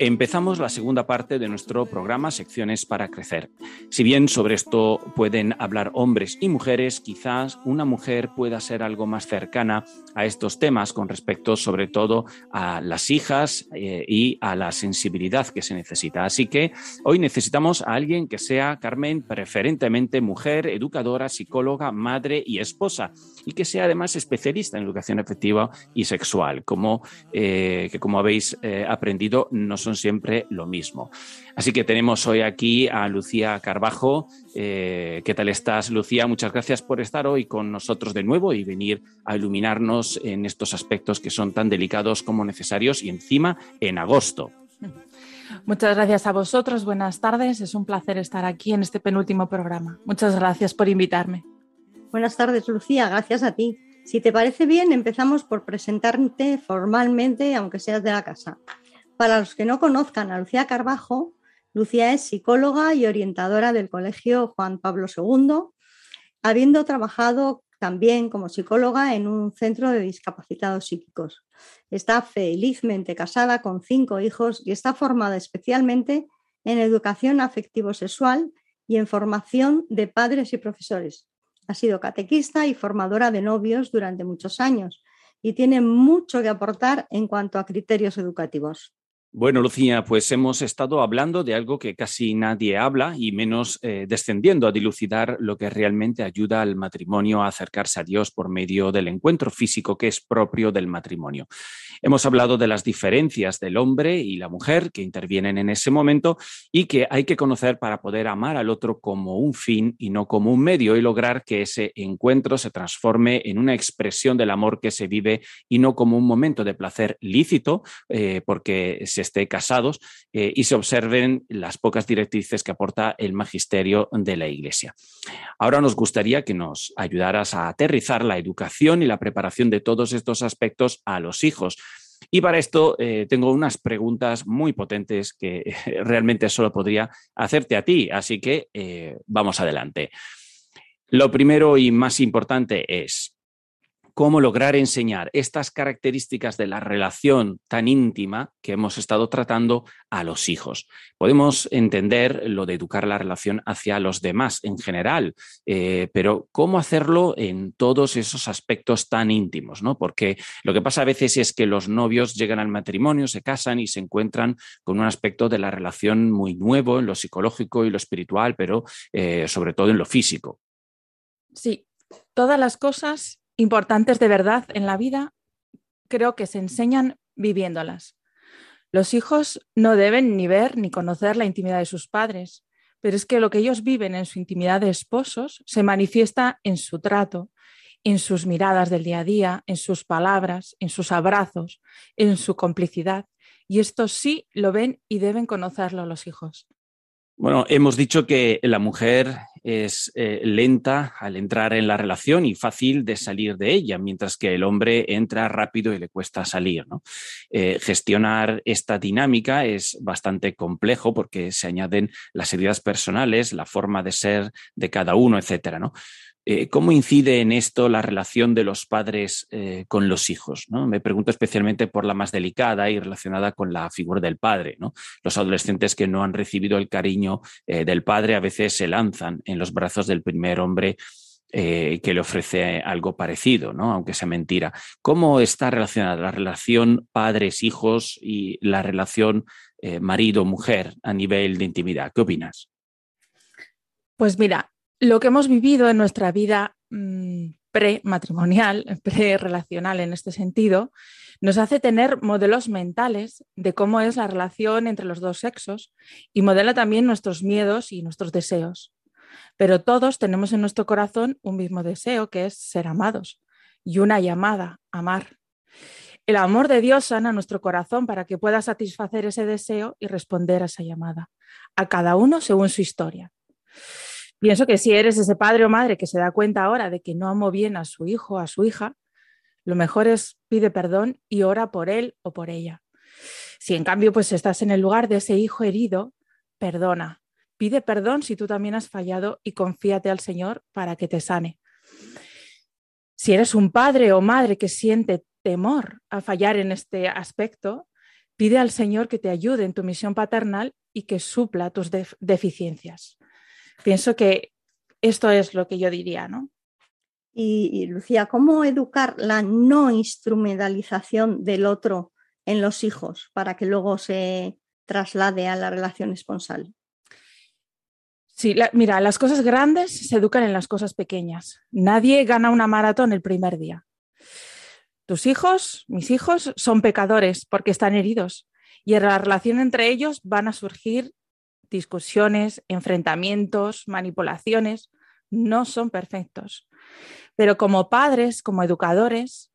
Empezamos la segunda parte de nuestro programa Secciones para Crecer. Si bien sobre esto pueden hablar hombres y mujeres, quizás una mujer pueda ser algo más cercana a estos temas con respecto sobre todo a las hijas eh, y a la sensibilidad que se necesita. Así que hoy necesitamos a alguien que sea, Carmen, preferentemente mujer, educadora, psicóloga, madre y esposa y que sea además especialista en educación afectiva y sexual, como, eh, que como habéis eh, aprendido no son siempre lo mismo. Así que tenemos hoy aquí a Lucía Carbajo. Eh, ¿Qué tal estás, Lucía? Muchas gracias por estar hoy con nosotros de nuevo y venir a iluminarnos en estos aspectos que son tan delicados como necesarios y encima en agosto. Muchas gracias a vosotros, buenas tardes. Es un placer estar aquí en este penúltimo programa. Muchas gracias por invitarme. Buenas tardes, Lucía, gracias a ti. Si te parece bien, empezamos por presentarte formalmente, aunque seas de la casa. Para los que no conozcan a Lucía Carbajo, Lucía es psicóloga y orientadora del Colegio Juan Pablo II, habiendo trabajado también como psicóloga en un centro de discapacitados psíquicos. Está felizmente casada con cinco hijos y está formada especialmente en educación afectivo-sexual y en formación de padres y profesores. Ha sido catequista y formadora de novios durante muchos años y tiene mucho que aportar en cuanto a criterios educativos. Bueno, Lucía, pues hemos estado hablando de algo que casi nadie habla y menos eh, descendiendo a dilucidar lo que realmente ayuda al matrimonio a acercarse a Dios por medio del encuentro físico que es propio del matrimonio. Hemos hablado de las diferencias del hombre y la mujer que intervienen en ese momento y que hay que conocer para poder amar al otro como un fin y no como un medio y lograr que ese encuentro se transforme en una expresión del amor que se vive y no como un momento de placer lícito, eh, porque se esté casados eh, y se observen las pocas directrices que aporta el magisterio de la Iglesia. Ahora nos gustaría que nos ayudaras a aterrizar la educación y la preparación de todos estos aspectos a los hijos. Y para esto eh, tengo unas preguntas muy potentes que eh, realmente solo podría hacerte a ti, así que vamos adelante. Lo primero y más importante es, cómo lograr enseñar estas características de la relación tan íntima que hemos estado tratando a los hijos. Podemos entender lo de educar la relación hacia los demás en general, eh, pero ¿cómo hacerlo en todos esos aspectos tan íntimos? ¿no? Porque lo que pasa a veces es que los novios llegan al matrimonio, se casan y se encuentran con un aspecto de la relación muy nuevo en lo psicológico y lo espiritual, pero eh, sobre todo en lo físico. Sí, todas las cosas importantes de verdad en la vida creo que se enseñan viviéndolas. Los hijos no deben ni ver ni conocer la intimidad de sus padres, pero es que lo que ellos viven en su intimidad de esposos se manifiesta en su trato, en sus miradas del día a día, en sus palabras, en sus abrazos, en su complicidad. Y esto sí lo ven y deben conocerlo los hijos. Bueno, hemos dicho que la mujer es eh, lenta al entrar en la relación y fácil de salir de ella, mientras que el hombre entra rápido y le cuesta salir. ¿no? Eh, gestionar esta dinámica es bastante complejo porque se añaden las heridas personales, la forma de ser de cada uno, etcétera. ¿no? Eh, ¿Cómo incide en esto la relación de los padres eh, con los hijos? ¿no? Me pregunto especialmente por la más delicada y relacionada con la figura del padre. Los adolescentes que no han recibido el cariño eh, del padre a veces se lanzan en los brazos del primer hombre que le ofrece algo parecido, ¿no? aunque sea mentira. ¿Cómo está relacionada la relación padres-hijos y la relación marido-mujer a nivel de intimidad? ¿Qué opinas? Pues mira, lo que hemos vivido en nuestra vida mm, pre-matrimonial, *laughs* pre-relacional en este sentido, nos hace tener modelos mentales de cómo es la relación entre los dos sexos y modela también nuestros miedos y nuestros deseos. Pero todos tenemos en nuestro corazón un mismo deseo, que es ser amados, y una llamada, amar. El amor de Dios sana nuestro corazón para que pueda satisfacer ese deseo y responder a esa llamada, a cada uno según su historia. Pienso que si eres ese padre o madre que se da cuenta ahora de que no amo bien a su hijo o a su hija, lo mejor es pide perdón y ora por él o por ella. Si en cambio pues estás en el lugar de ese hijo herido, perdona. Pide perdón si tú también has fallado y confíate al Señor para que te sane. Si eres un padre o madre que siente temor a fallar en este aspecto, pide al Señor que te ayude en tu misión paternal y que supla tus deficiencias. Pienso que esto es lo que yo diría, ¿no? Y, Lucía, ¿cómo educar la no instrumentalización del otro en los hijos para que luego se traslade a la relación esponsal? Sí, mira, las cosas grandes se educan en las cosas pequeñas. Nadie gana una maratón el primer día. Tus hijos, mis hijos, son pecadores porque están heridos y en la relación entre ellos van a surgir discusiones, enfrentamientos, manipulaciones, no son perfectos. Pero como padres, como educadores,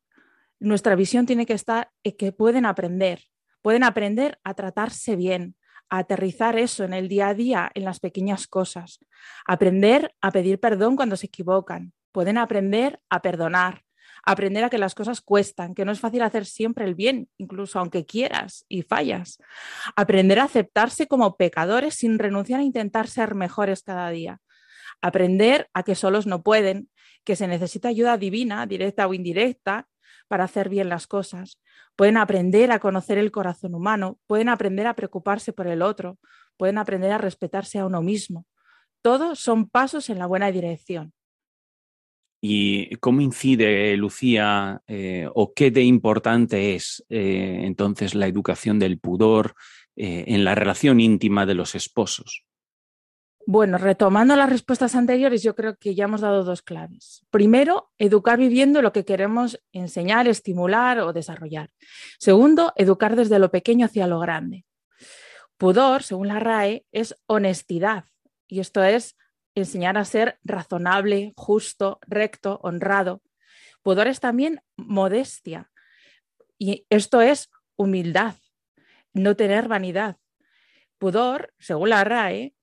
nuestra visión tiene que estar en que pueden aprender, pueden aprender a tratarse bien, a aterrizar eso en el día a día, en las pequeñas cosas, aprender a pedir perdón cuando se equivocan, pueden aprender a perdonar, aprender a que las cosas cuestan, que no es fácil hacer siempre el bien, incluso aunque quieras y fallas. Aprender a aceptarse como pecadores sin renunciar a intentar ser mejores cada día. Aprender a que solos no pueden, que se necesita ayuda divina, directa o indirecta, para hacer bien las cosas. Pueden aprender a conocer el corazón humano, pueden aprender a preocuparse por el otro, pueden aprender a respetarse a uno mismo. Todos son pasos en la buena dirección. ¿Y cómo incide, Lucía, eh, o qué de importante es eh, entonces la educación del pudor eh, en la relación íntima de los esposos? Bueno, retomando las respuestas anteriores, yo creo que ya hemos dado dos claves. Primero, educar viviendo lo que queremos enseñar, estimular o desarrollar. Segundo, educar desde lo pequeño hacia lo grande. Pudor, según la RAE, es honestidad. Y esto es enseñar a ser razonable, justo, recto, honrado. Pudor es también modestia. Y esto es humildad, no tener vanidad. Pudor, según la RAE,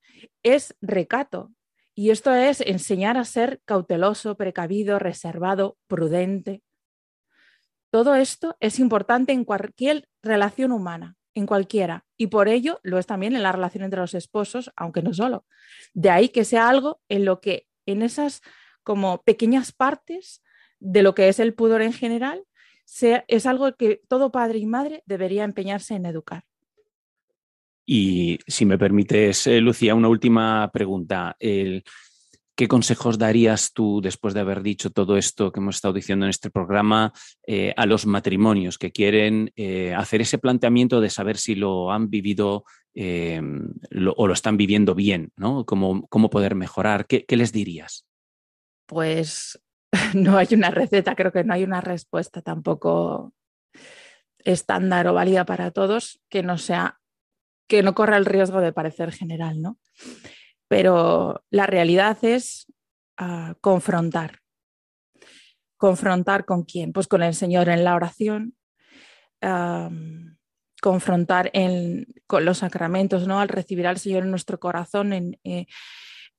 es recato. Y esto es enseñar a ser cauteloso, precavido, reservado, prudente. Todo esto es importante en cualquier relación humana en cualquiera. Y por ello lo es también en la relación entre los esposos, aunque no solo. De ahí que sea algo en lo que en esas como pequeñas partes de lo que es el pudor en general, sea, es algo que todo padre y madre debería empeñarse en educar. Y si me permites, eh, Lucía, una última pregunta. El, ¿Qué consejos darías tú, después de haber dicho todo esto que hemos estado diciendo en este programa, eh, a los matrimonios que quieren eh, hacer ese planteamiento de saber si lo han vivido eh, o lo están viviendo bien, ¿no? ¿Cómo, poder mejorar? ¿Qué, les dirías? Pues *laughs* no hay una receta, creo que no hay una respuesta tampoco estándar o válida para todos que no sea, que no corra el riesgo de parecer general, ¿no? Pero la realidad es ah, confrontar. ¿Confrontar con quién? Pues con el Señor en la oración, confrontar con los sacramentos, ¿no? Al recibir al Señor en nuestro corazón, en, eh,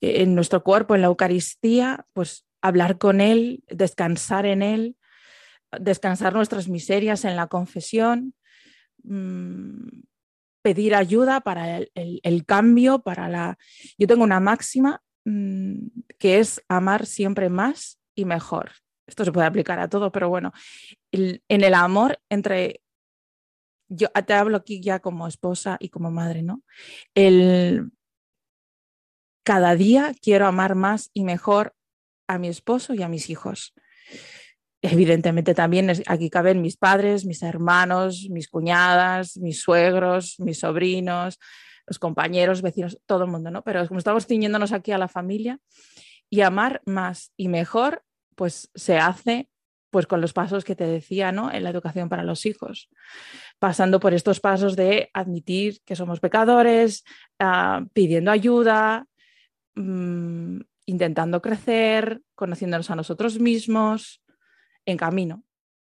en nuestro cuerpo, en la Eucaristía, pues hablar con Él, descansar en Él, descansar nuestras miserias en la confesión, mm, pedir ayuda para el, cambio, para la... Yo tengo una máxima mm, que es amar siempre más y mejor. Esto se puede aplicar a todo, pero bueno, el- en el amor entre, yo te hablo aquí ya como esposa y como madre, ¿no? El, cada día quiero amar más y mejor a mi esposo y a mis hijos. Evidentemente también aquí caben mis padres, mis hermanos, mis cuñadas, mis suegros, mis sobrinos, los compañeros, vecinos, todo el mundo, ¿no? Pero como estamos ciñéndonos aquí a la familia y amar más y mejor, pues se hace pues con los pasos que te decía, ¿no? En la educación para los hijos, pasando por estos pasos de admitir que somos pecadores, ah, pidiendo ayuda, mm, intentando crecer, conociéndonos a nosotros mismos, en camino.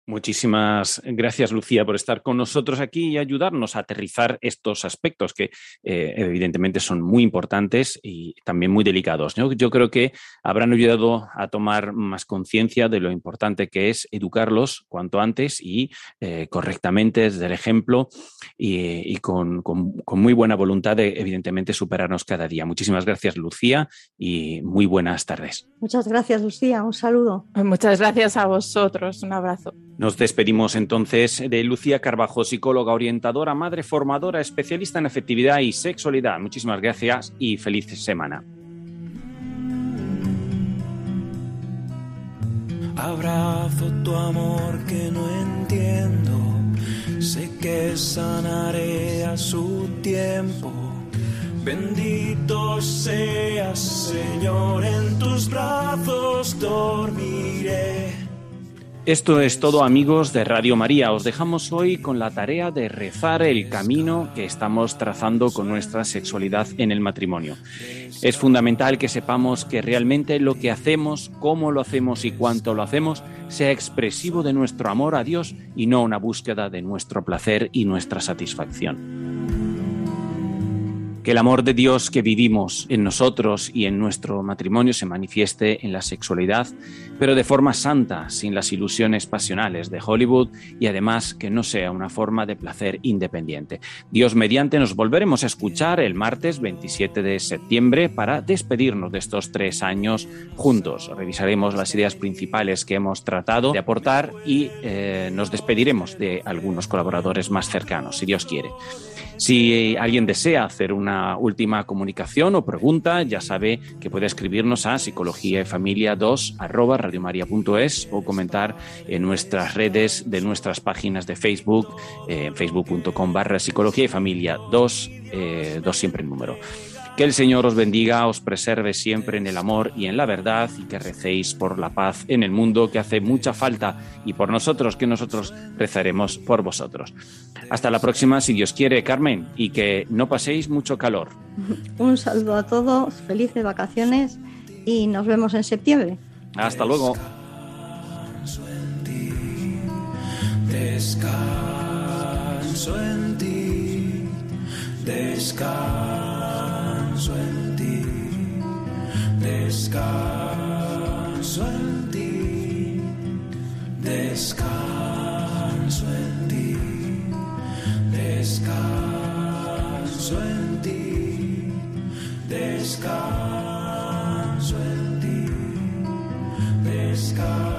Muchísimas gracias, Lucía, por estar con nosotros aquí y ayudarnos a aterrizar estos aspectos que eh, evidentemente son muy importantes y también muy delicados. ¿no? Yo creo que habrán ayudado a tomar más conciencia de lo importante que es educarlos cuanto antes y eh, correctamente desde el ejemplo y, y con, con- con muy buena voluntad de, evidentemente, superarnos cada día. Muchísimas gracias, Lucía, y muy buenas tardes. Muchas gracias, Lucía. Un saludo. Muchas gracias a vosotros. Un abrazo. Nos despedimos entonces de Lucía Carbajo, psicóloga orientadora, madre formadora, especialista en afectividad y sexualidad. Muchísimas gracias y feliz semana. Abrazo tu amor que no entiendo. Sé que sanaré a su tiempo. Bendito seas, Señor, en tus brazos dormiré. Esto es todo amigos de Radio María. Os dejamos hoy con la tarea de rezar el camino que estamos trazando con nuestra sexualidad en el matrimonio. Es fundamental que sepamos que realmente lo que hacemos, cómo lo hacemos y cuánto lo hacemos, sea expresivo de nuestro amor a Dios y no una búsqueda de nuestro placer y nuestra satisfacción. Que el amor de Dios que vivimos en nosotros y en nuestro matrimonio se manifieste en la sexualidad, pero de forma santa, sin las ilusiones pasionales de Hollywood y además que no sea una forma de placer independiente. Dios mediante nos volveremos a escuchar el martes 27 de septiembre para despedirnos de estos tres años juntos. Revisaremos las ideas principales que hemos tratado de aportar y eh, nos despediremos de algunos colaboradores más cercanos, si Dios quiere. Si alguien desea hacer una última comunicación o pregunta, ya sabe que puede escribirnos a psicología y familia 2 arroba radiomaria.es o comentar en nuestras redes de nuestras páginas de Facebook, eh, facebook.com barra psicología y familia 2, eh, 2 siempre en número. Que el Señor os bendiga, os preserve siempre en el amor y en la verdad y que recéis por la paz en el mundo que hace mucha falta y por nosotros que nosotros rezaremos por vosotros. Hasta la próxima, si Dios quiere, Carmen, y que no paséis mucho calor. *laughs* Un saludo a todos, felices vacaciones y nos vemos en septiembre. Hasta luego. Descanso en ti, descanso en ti, descanso en ti, descanso en ti, descanso en ti, descanso en ti, descanso